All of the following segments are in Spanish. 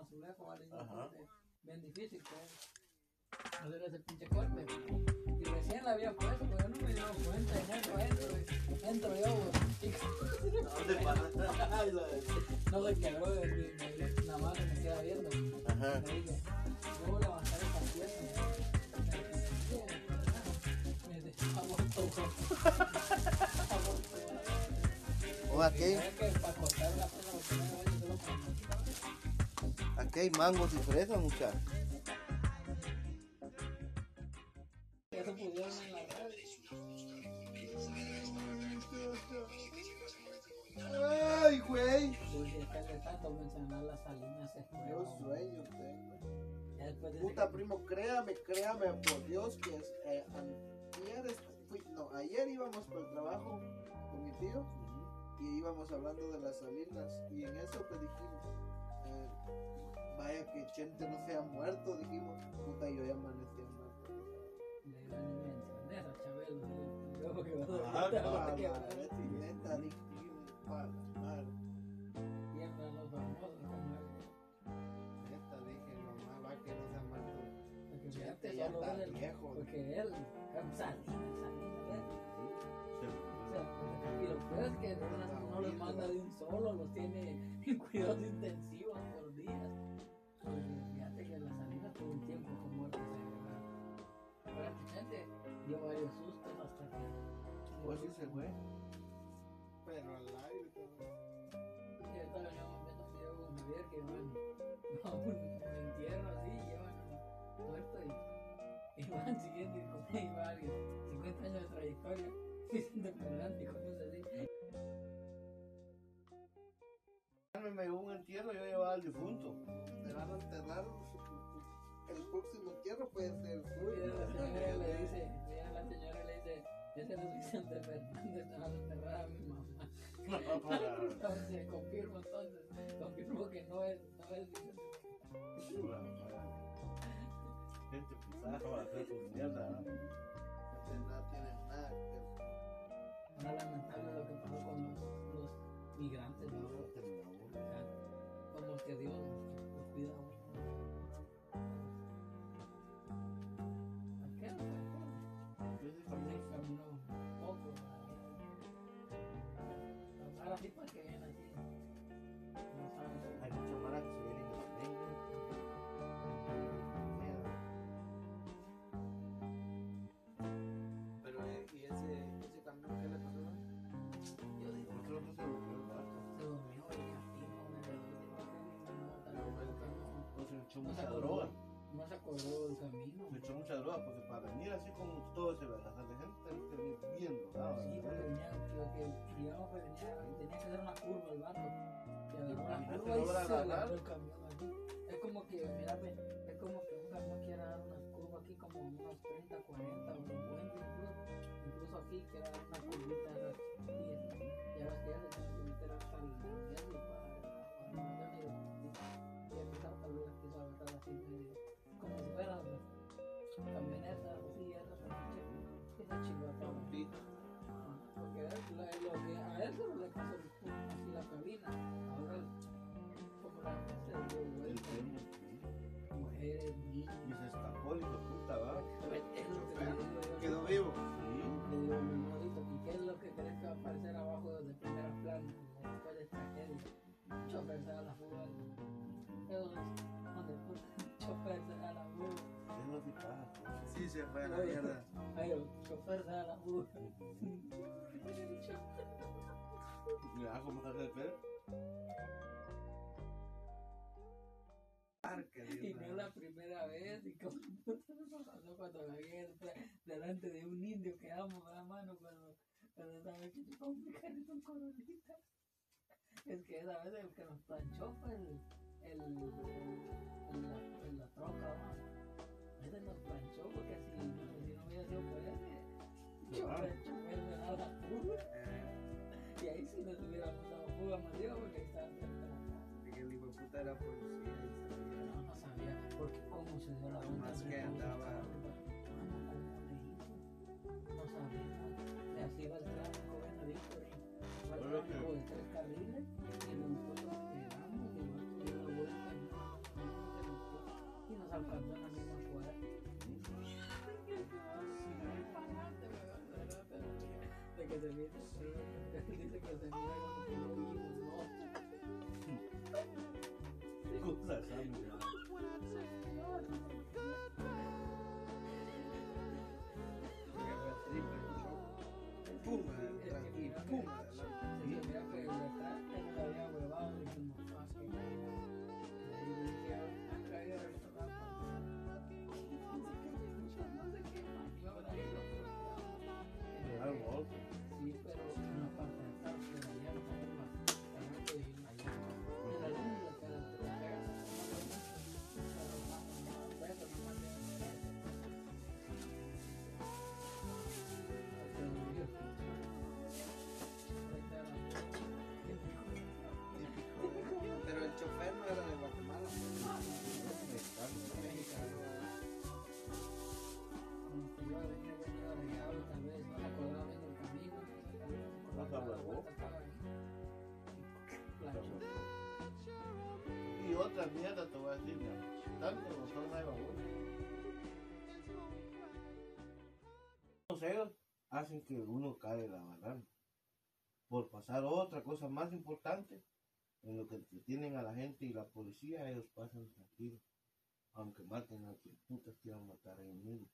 azulejo, ¿vale? Y Ajá. entonces, bien difícil, pues. Hacer ese pinche corte. Y recién la había puesto, pero yo no me dio cuenta. Y entro, entro, entro yo, no se quebró, me- me- nada más me queda viendo. Ajá. Le dije, ¿puedo levantar esta pieza? Me dice, aborto. Aborto. Aquí, para para aquí hay mangos y fresas, muchachos. Ay, güey. Yo sueño tengo. Puta primo, créame, créame, por Dios que es, eh, est- fui- ayer íbamos por el trabajo con mi tío y íbamos hablando de las salinas y en eso te dijimos, eh, vaya que Chente no se ha muerto, dijimos, puta yo ya amanecí muerto. Le iban a mencionar a Chabelo. Que va Ah, a la neta, dijimos, la siempre los famosos como él. Neta, dije, nomás va que no se ha muerto. Porque Chente fíjate, ya está viejo. porque él, Salinas, y lo peor es que no, no los manda de un solo, los tiene en cuidados intensivos por días. Porque fíjate que las salinas por un tiempo con muerte cerebral. Prácticamente dio varios sustos hasta que. Pues sí se fue. Pero al aire todo. Y ahorita veníamos viendo un video con Javier que van a un, entierro así, llevan muerto y, y van siguiendo y como ahí va alguien, 50 años de trayectoria, diciendo por delante y cosas así. Me llegó un entierro, yo llevaba al difunto. Te van a enterrar. El próximo entierro puede ser Y suyo. la señora le dice, y la señora le dice, ese no es Vicente Fernández, te van a enterrar a mi mamá. Entonces, confirmo entonces, confirmo que no es, no es Vicente Gente pisada para hacer su mierda. ¿no? No tiene nada que. Ahora lamentable lo que pasó con los, los migrantes, ¿no? Como que Dios echó se mucha droga. no se acordó del camino. Se echó mucha droga porque para venir así como todo ese bagaje de gente tenés que venir bien drogado. Sí, ¿no? porque venía, creo que, digamos que venía, tenía que hacer una curva el barco. Que agarró una Imagínate curva y se agarró el camión. Es como que, mira, ve, es como que un camión quiera dar una curva aquí como unos 30, 40 o 50 incluso. Incluso aquí quiera dar una curvita de las 10. Ya ves que ya se tiene que meter hasta el medio para para así medio, como si fuera camioneta así, esa chingada. Porque a él, lo que a él solo le pasó el- así la cabina. Ahora, como la se dio El vuelta, mujeres, niños. Y se escapó hijo de puta, ¿va? Fue a la mierda. Ay, el chofer se da la ¿cómo se hace el pelo? Parque, Y no la primera vez, y como pasó cuando la vi delante de un indio que amo la mano cuando, cuando sabe que chupaba un carrito con coronita. Es que esa vez el que nos planchó fue el, el, Carriles y nosotros y nos dio la vuelta. pasó en la misma escuela. De que se mira, dice que se mira como que vimos, ¿no? Cosas, ¿sabes? Pum, Todos ellos hacen que uno cae la banana. Por pasar otra cosa más importante, en lo que entretienen a la gente y la policía, ellos pasan tranquilos. Aunque maten a quien putas quieran matar a ellos mismos.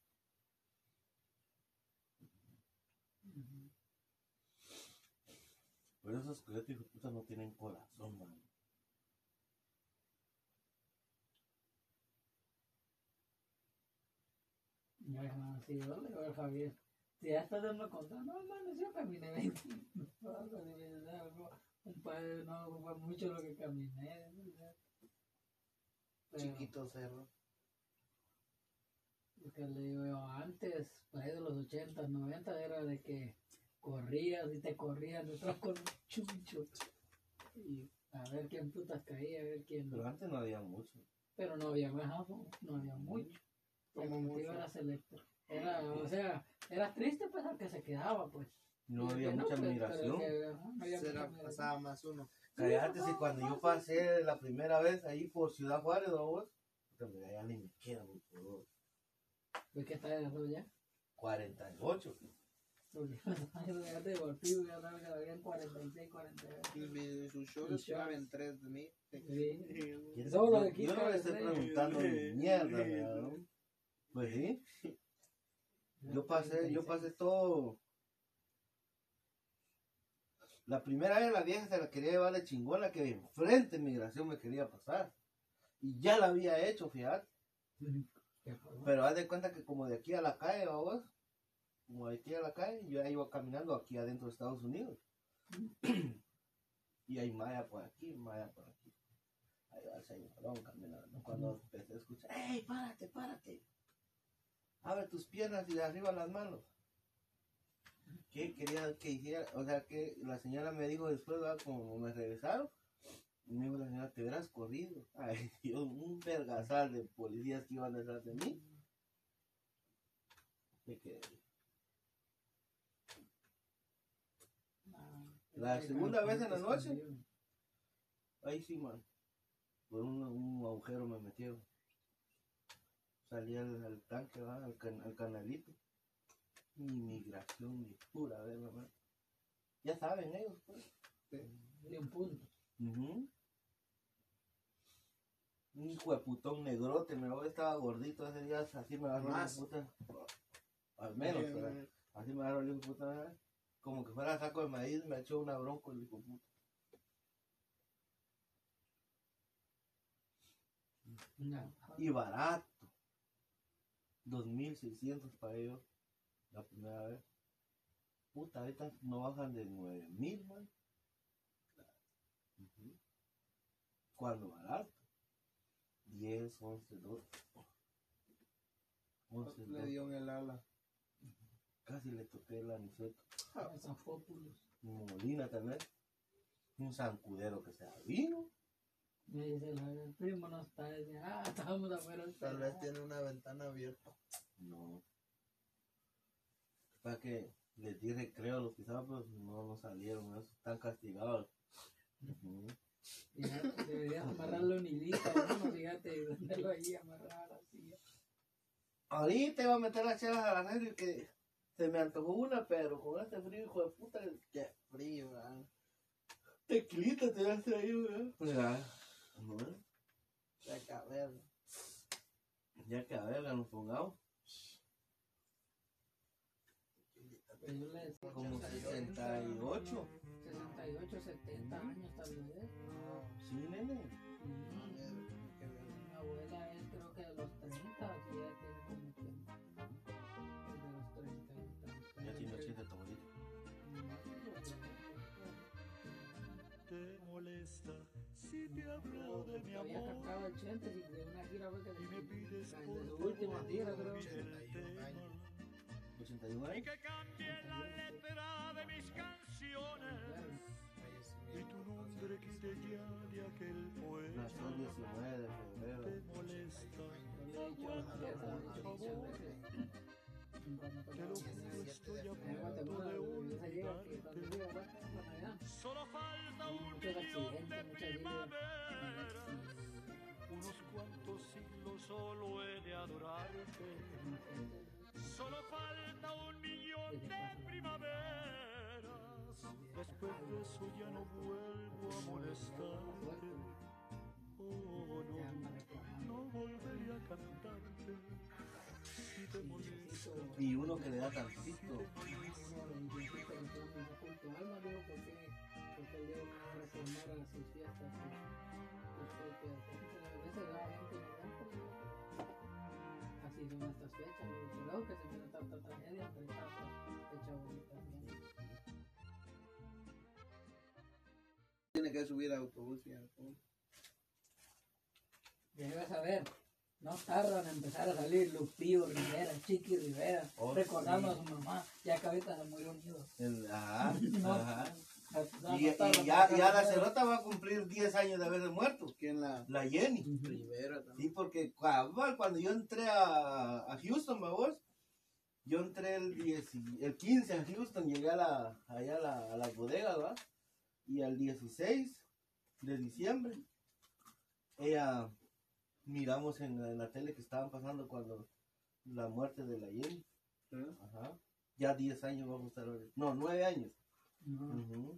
Eso esos coyotes hijos de puta no tienen corazón, man. No, sí, yo le digo a Javier, si ya estás dando contra, no, hermano, yo caminé 20 minutos, algo, un padre, no fue mucho lo que caminé. Pero, Chiquito cerro. Lo que le digo yo, antes, por ahí de los 80, 90, era de que corrías y te corrían detrás con un chucho. Y a ver quién putas caía, a ver quién. Pero antes no había mucho. Pero no había más, no había mucho. Como mucho era selecto. Era, o sea, era triste pues al que se quedaba, pues. No había mucha pues, pero el admiración. Será, mucha admiración. pasaba más uno. Cállate, si cuando yo pasé la primera vez ahí por Ciudad Juárez, ¿no vos? Ya ni me queda por ¿Ves que está ya? 48. Porque ya te deportivo, ya sabes que habían 46, 48. Y mi- sus Y shorts shorts. caben tres de mí. Sí. ¿Quién- Solo yo- de aquí Yo no cabe le estoy preguntando ni mierda, ¿no? Pues sí, yo pasé, yo pasé todo. La primera vez la vieja se la quería llevar de chingona que de enfrente en migración me quería pasar. Y ya la había hecho, fíjate. Pero haz de cuenta que como de aquí a la calle, vamos, como de aquí a la calle, yo ya iba caminando aquí adentro de Estados Unidos. y hay maya por aquí, maya por aquí. Ahí va el señorón caminando. Cuando empecé a escuchar, ¡Ey, párate, párate! Abre tus piernas y de arriba las manos. ¿Qué quería que hiciera? O sea, que la señora me dijo después, ¿verdad? como me regresaron, me dijo la señora, te hubieras corrido. Ay, Dios, un vergasal de policías que iban detrás de mí. Me quedé. La segunda vez en la noche. Ahí sí, man. Por un, un agujero me metieron. Salí al, al tanque, ¿va? Al, can- al canalito. Inmigración, ni pura verga, man. Ya saben ellos, pues. De un punto. Un hijo de putón negrote, me voy, estaba gordito ese día, así me agarró la puta. Al menos, ¿verdad? Así me agarró de puta, ¿verdad? Como que fuera saco de maíz, me echó una bronca el hijo puta. No. Y barato. 2.600 para ellos. La primera vez. Puta, ahorita no bajan de 9.000, man. Ujú. Cuando barato. 10, 11, 12. 11, Le 12. dio en el ala. Casi le toqué el aniceto. Zafópulos. Molina también. Un zancudero que se vino. Me dice la el primo no está. Dice, ah, estábamos afuera. Tal vez tiene una ventana abierta. No. Para que les di recreo a los pisados, pero no, no salieron, están castigados. Ya, Deberías amarrarlo en hilita, ¿no? Fíjate, tenerlo ahí amarrado así. Ahorita iba a meter las chelas a la y que se me antojó una, pero con este frío, hijo de puta, Qué frío, ¿verdad? tequilita te vas a ir, ¿verdad? Ya. Bueno, Ya caber. Ya que a ver, nos pongamos. Como 68, 68. 68, 70 años tal vez. Sí, nene. Mi abuela es creo que de los 30, así ya tiene como que. es de los 30 y tantos. Ya tiene 80 tu abuelita. te molesta si te hablo de mi Había cantado el Chente y de una gira fue que y me pides por su última gira creo. 81 años. que cambie la letra de mis canciones y tu nombre quite ya de aquel Nació el poema 19 de febrero. te molesta muchas veces. Cuando te lo juro estoy a punto de olvidarte solo falta un muchos millón de accidentes, muchas líneas. primaveras unos cuantos siglos solo he de adorarte Solo falta un millón de primaveras. Después de eso ya no vuelvo a molestarte. Oh, no, no volveré a cantarte. Si te molesta, Y uno que le da tantito. Viejecitos que sus fiestas, sus, propias. A veces la gente no da por Así son estas fechas, y creo que se viene tanta tragedia, pero esta fecha bonita también. Tiene que subir a autobús y autobús. Llegas a ver, no tardan en empezar a salir Lupillo Rivera, Chiqui Rivera, Oh, recordando sí. a su mamá, ya que ahorita se murió unido. Ajá, No, ajá. Y, ya, ya la cerota va a cumplir 10 años de haberse muerto. ¿Quién la La Jenny. Rivera también? Sí, porque cabal, cuando yo entré a, a Houston, babos, yo entré el, 10 y- el 15 a Houston, llegué a la, allá a, la, a las bodegas, ¿va? Y al 16 de diciembre, ella, miramos en, la- en la tele que estaban pasando cuando la muerte de la Jenny. ¿Eh? Ajá. Ya 10 años vamos a estar ahora. No, 9 años. Años.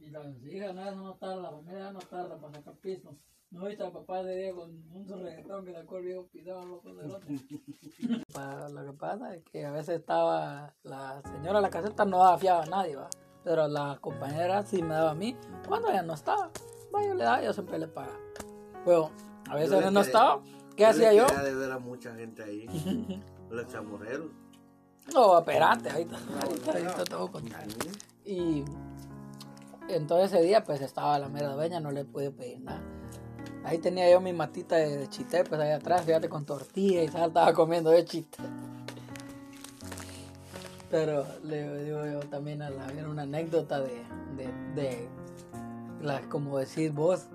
Y las hijas no, no tarda, la familia no tarda para sacar piso. No viste al papá de Diego con un reggaetón que sacó el viejo pisado loco del otro. Lo que pasa es que a veces estaba la señora la caseta no daba fiado a nadie, ¿va? pero la compañera sí me daba a mí. Cuando ella no estaba, va, yo le daba, yo siempre le pagaba. Pero a veces Yo no estaba, ¿qué hacía yo? de ver a mucha gente ahí. Los chamorreros. No, espérate, ahorita, ahorita te voy a contar. Y entonces ese día pues estaba la mera dueña, no le pude pedir nada. Ahí tenía yo mi matita de chité, pues ahí atrás, fíjate, con tortilla y tal, estaba comiendo de chité. Pero le digo yo también a la era una anécdota de, de, de la, como decir vos,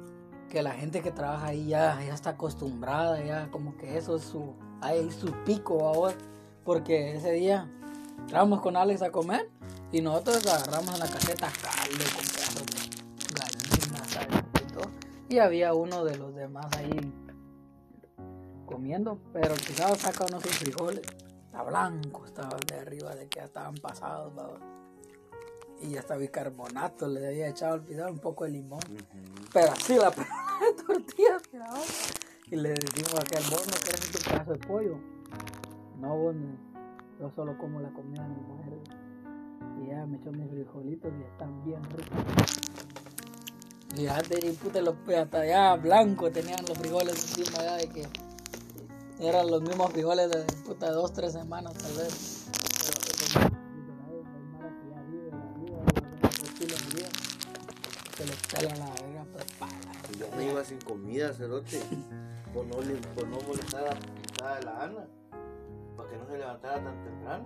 que la gente que trabaja ahí ya, ya está acostumbrada, ya como que eso es su, ahí su pico ahora. Porque ese día entramos con Alex a comer y nosotros agarramos en la caseta caldo con pedazos de gallina, ¿sabes? Y, todo. y había uno de los demás ahí comiendo, pero quizás saca unos sus frijoles. Está blanco, estaba de arriba de que ya estaban pasados, ¿no? Y ya estaba bicarbonato, le había echado al pizarro un poco de limón. Pero así la de tortilla. Y le decimos a aquel, vos no querés tu pedazo de pollo. No, vos no. Yo solo como la comida de mi mujer. Y ella me echó mis frijolitos y están bien ricos. Y puta, los, hasta allá blanco tenían los frijoles encima ya de que eran los mismos frijoles de puta dos, tres semanas tal vez. Pero pues, como dicen, "Ay, hay mara que ya los estilos de vida". Se les pela la verga preparada. Yo me iba sin comida, cerote. Por no, por no molestar a la de la Ana. Para que no se levantara tan temprano.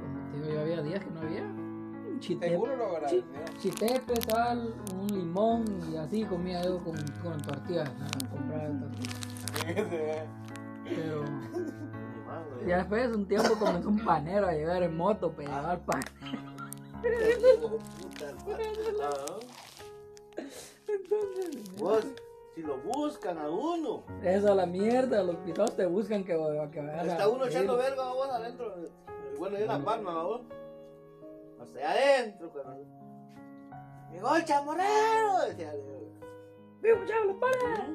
Como te digo, yo había días que no había. Un chitepe, Seguro lo chitepe, sal, un limón y así comía yo con, con tortillas. ¿no? Compraba tortillas. Pero ya después de un tiempo comenzó un panero a llegar en moto para llevar pan. Hijo de puta, hermano. Ah. Vos, Si lo buscan a uno. Eso a la mierda, los pisados te buscan que, que vayas a Está uno echando verga, vos adentro. Bueno, yo la palma, vos. Hasta allá adentro, cuando. Llegó el chamorrero, decía. Vivo, chavo, para.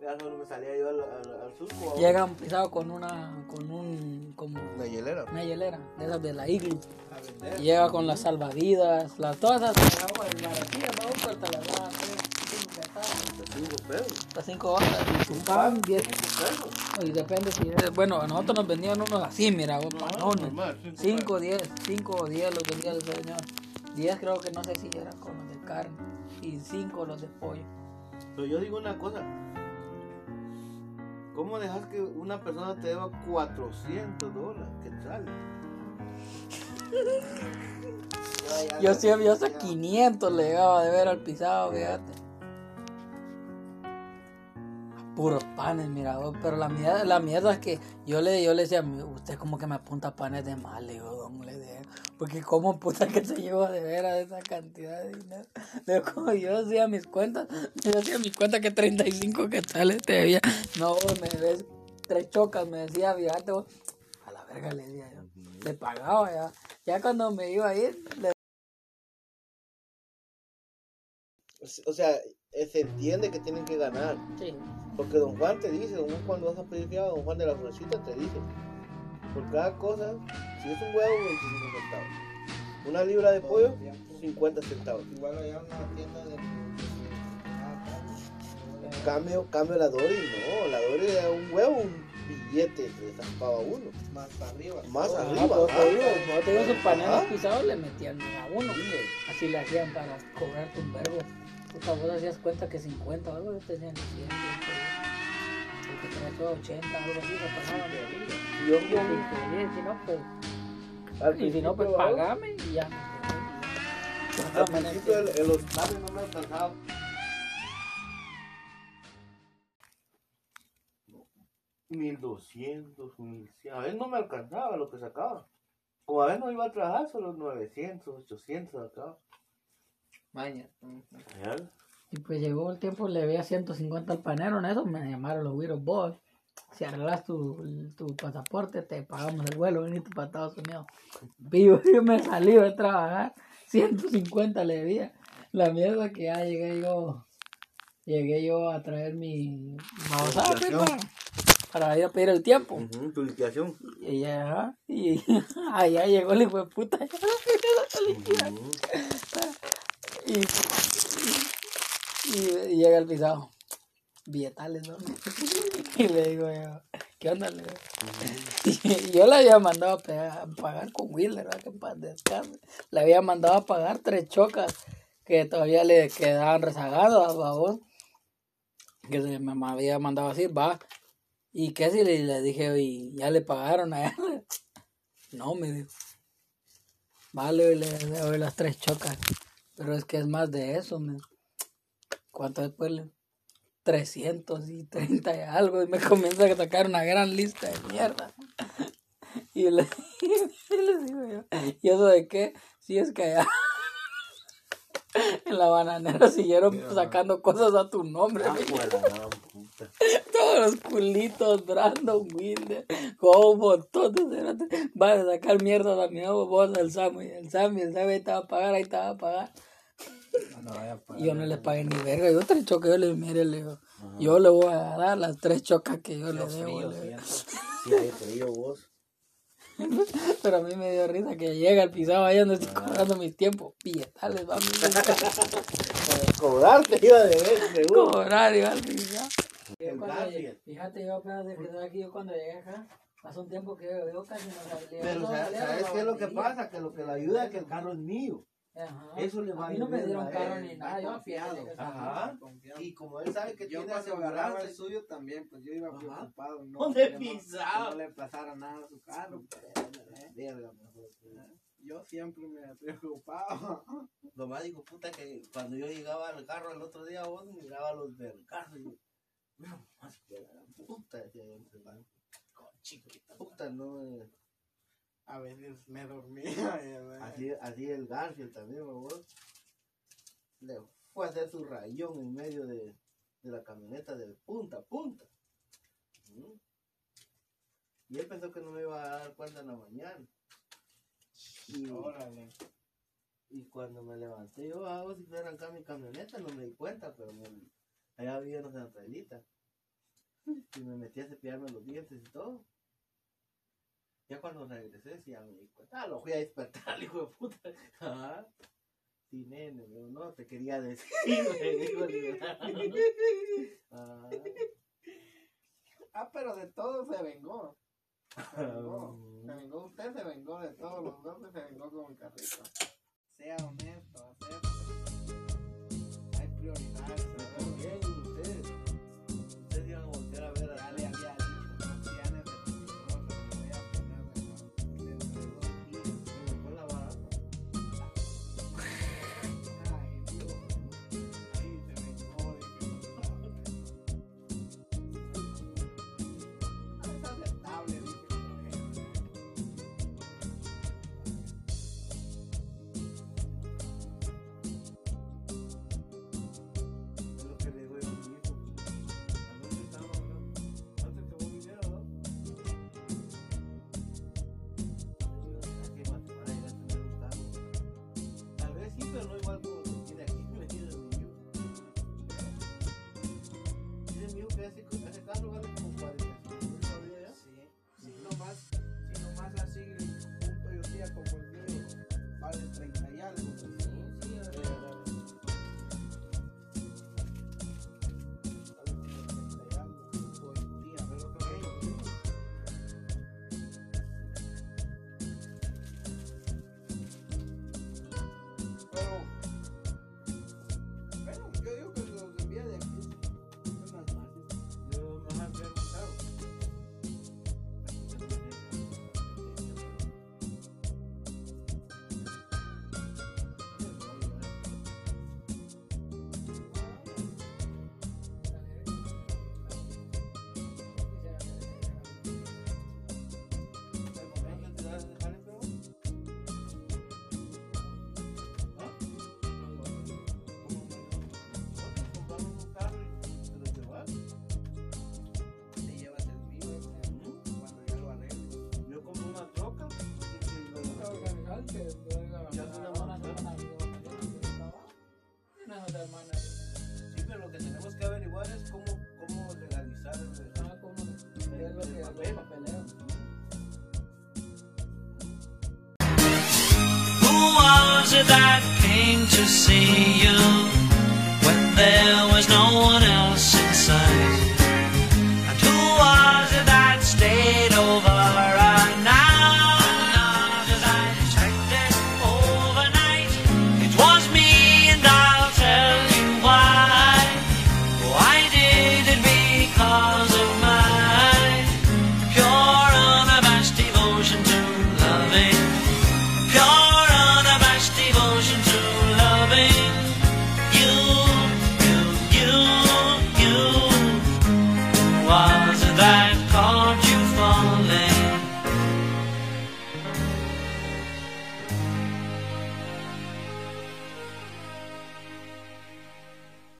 Ya solo me salía yo al, al, al surco. Llegan pisados con una, con un, como La hielera. una hielera, de esas de la iglu. Llega con las salvavidas, las todas esas agua, baratillas, vamos, te las da a tres, cinco centavos, Cinco pesos. hasta cinco horas, y tu pan, diez, Cinco pesos. y depende si es, bueno, a nosotros nos vendían unos así, mira, vos, panones, normal, cinco cinco, diez, cinco o diez los vendía el señor, diez creo que no sé si eran con los de carne, y cinco los de pollo. Pero yo digo una cosa. ¿Cómo dejas que una persona te deba 400 dólares? ¿Qué tal? Yo siempre, yo hasta 500 le llegaba de ver al pisado, fíjate. Puros panes, mira, pero la mierda, la mierda es que yo le, yo le decía, usted como que me apunta panes de mal, le digo, don, le dije, porque como puta que se lleva de veras esa cantidad de dinero. Le digo, como yo hacía mis cuentas, yo hacía mis cuentas que 35 que tal te debía, no, me ves tres chocas, me decía, fíjate, a la verga le decía yo, le pagaba ya, ya cuando me iba a ir, le O sea, eh, se entiende que tienen que ganar. Sí. Porque don Juan te dice, don Juan cuando vas a pedir fiado, don Juan de la Florecita te dice, por cada cosa, si es un huevo, 25 centavos. Una libra de pollo, 50 centavos. Igual allá en una tienda de. Ah. Cambio, cambio la Dory, no, la Dory era un huevo, un billete le zampaba a uno. Más arriba. Más Todo. arriba. pues, te digo, como te digo, sus paneles Ajá. pisados le metían a uno. Así le hacían para cobrarte un verbo. Puta, vos hacías cuenta que 50 o algo, yo tenían 100, 100, porque tenía todo 80, algo así, se pagaban de ahí. Y yo, yo "Bien, si no, pues, y si no, pues pagame y ya. Al principio en los cambios no me alcanzaba. Mil doscientos, mil cien. A veces no me alcanzaba lo que sacaba. O a veces no iba a trabajar, solo 900, 800 sacaba. Maña. ¿Ya? Y pues llegó el tiempo, le veía 150 al panero, en eso me llamaron los Widow Boys. Si arreglas tu, tu pasaporte, te pagamos el vuelo, veniste para Estados Unidos. Vivo, yo me salí de trabajar, 150 le debía. La mierda que ya llegué yo, llegué yo a traer mi babosada, pues, para, ir a pedir el tiempo. Tu liquidación. Y ya, y allá llegó el hijo de puta. ya la liquidación. Ujú. Y, y, y llega el pisado. Billetales, ¿no? Y le digo yo, ¿qué onda? Le digo. Yo le había mandado a pagar con Wheeler, ¿verdad? Que para descanse. Le había mandado a pagar tres chocas que todavía le quedaban rezagadas, vos. Que se me había mandado así, va. ¿Y qué si le, le dije, y ya le pagaron a él? No, me dijo. Vale, le doy las tres chocas. Pero es que es más de eso, me. ¿Cuánto después le? 330 y algo. Y me comienza a sacar una gran lista de mierda. Y le, y digo yo, ¿y eso de qué? Si es que allá en la bananera siguieron sacando cosas a tu nombre. Ah, puta. todos los culitos, Brandon, Wilder, Gobo, todos, van a sacar mierda a mi nuevo vos, el Sammy, el Sammy, el Sammy ahí estaba a pagar, ahí estaba a pagar. Y yo no les pagué ni verga, yo tres chocas, yo le mire, le digo, yo le voy a dar las tres chocas que yo le debo, le digo. Sí, hay frío vos. pero a mí me dio risa que llega el pisado ahí donde estoy cobrando mis tiempos, billetales, vamos, cobrarte iba de ver, seguro. cobrar, iba al pisado. Fíjate, yo apenas de que estoy aquí, yo cuando llegué acá, hace un tiempo que yo, yo casi no salía. Pero no ¿sabes, salía ¿sabes la qué es lo que pasa? Que lo que le ayuda es que el carro es mío. Ajá. Eso le va a a mí no me dieron él. ni nada, yo confiado. Ajá. Y como él sabe que Yo tiene aseguranza, el suyo también, pues yo iba Ajá. preocupado. No, ¿Dónde no- pisaba? que no le pasara nada a su carro. Verga, mejor. Yo siempre me preocupaba. Lo más digo, puta, que cuando yo llegaba al carro el otro día, vos miraba los del carro y yo, no, más que la gran puta, decía yo entre el banco. Chiquita, puta, no. eh, A veces me dormía. Así, así el Garfield también. Le fue a hacer su rayón en medio de, de la camioneta de punta a punta. ¿Mm? Y él pensó que no me iba a dar cuenta en la mañana. Y, Órale. y cuando me levanté, yo hago si fui a arrancar mi camioneta, no me di cuenta, pero me- allá había en la trailita. Y me metí a cepillarme los dientes y todo. Ya cuando regresé, sí, ya me di cuenta. Ah, lo fui a despertar, hijo de puta. Ajá. Sí, nene, pero no te quería decir, me. Ah, Ah, pero de todo se vengó. Se vengó. Se vengó usted, se vengó de todos los golpes, se vengó con el carrito. Igual that came to see you. When there